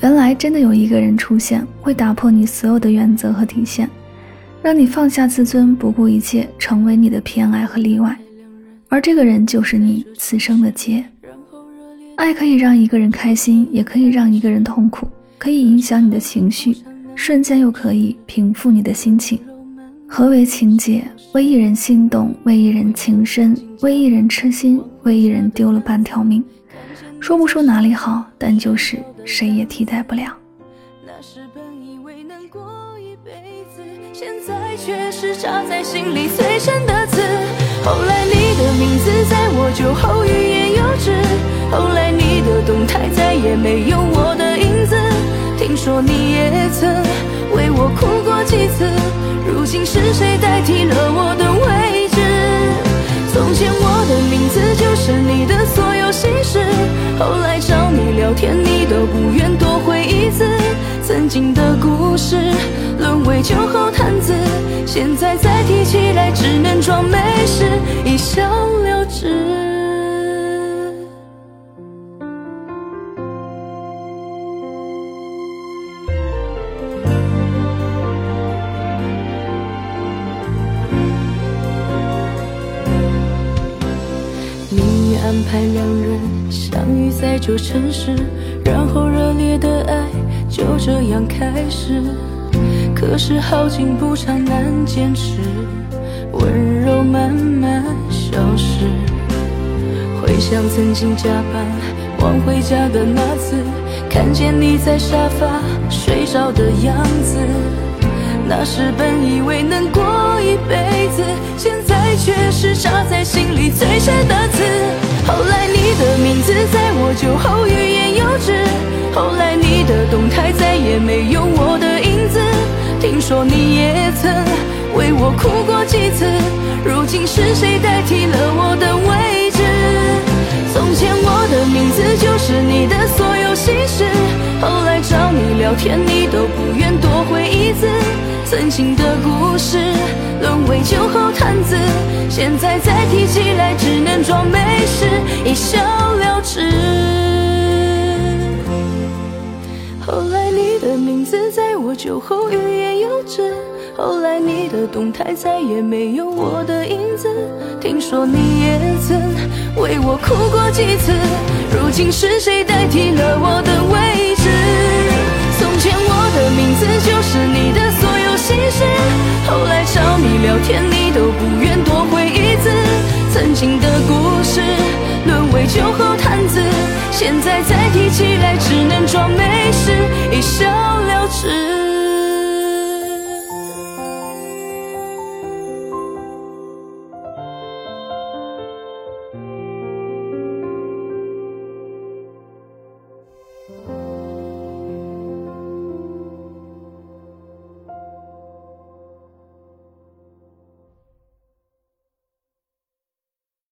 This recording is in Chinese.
原来真的有一个人出现，会打破你所有的原则和底线，让你放下自尊，不顾一切，成为你的偏爱和例外。而这个人就是你此生的劫。爱可以让一个人开心，也可以让一个人痛苦，可以影响你的情绪，瞬间又可以平复你的心情。何为情劫？为一人心动，为一人情深，为一人痴心，为一人丢了半条命。说不出哪里好，但就是谁也替代不了。那时本以为能过一辈子，现在却是扎在心里最深的刺。后来你的名字在我酒后欲言又止，后来你的动态再也没有我的影子。听说你也曾为我哭过几次，如今是谁代替了心事，后来找你聊天你都不愿多回一次。曾经的故事沦为酒后谈资，现在再提起来只能装没事，一笑了之。安排两人相遇在这城市，然后热烈的爱就这样开始。可是好景不长，难坚持，温柔慢慢消失。回想曾经加班晚回家的那次，看见你在沙发睡着的样子。那时本以为能过一辈子，现在却是扎在心里最深的刺。酒后欲言又止，后来你的动态再也没有我的影子。听说你也曾为我哭过几次，如今是谁代替了我的位置？从前我的名字就是你的所有心事，后来找你聊天你都不愿多回一字。曾经的故事沦为酒后谈资，现在再提起来只能的名字在我酒后欲言又止，后来你的动态再也没有我的影子。听说你也曾为我哭过几次，如今是谁代替了我的位置？从前我的名字就是你的所有。心事，后来找你聊天，你都不愿多回一字。曾经的故事沦为酒后谈，现在再提起来只能装没事一笑了之。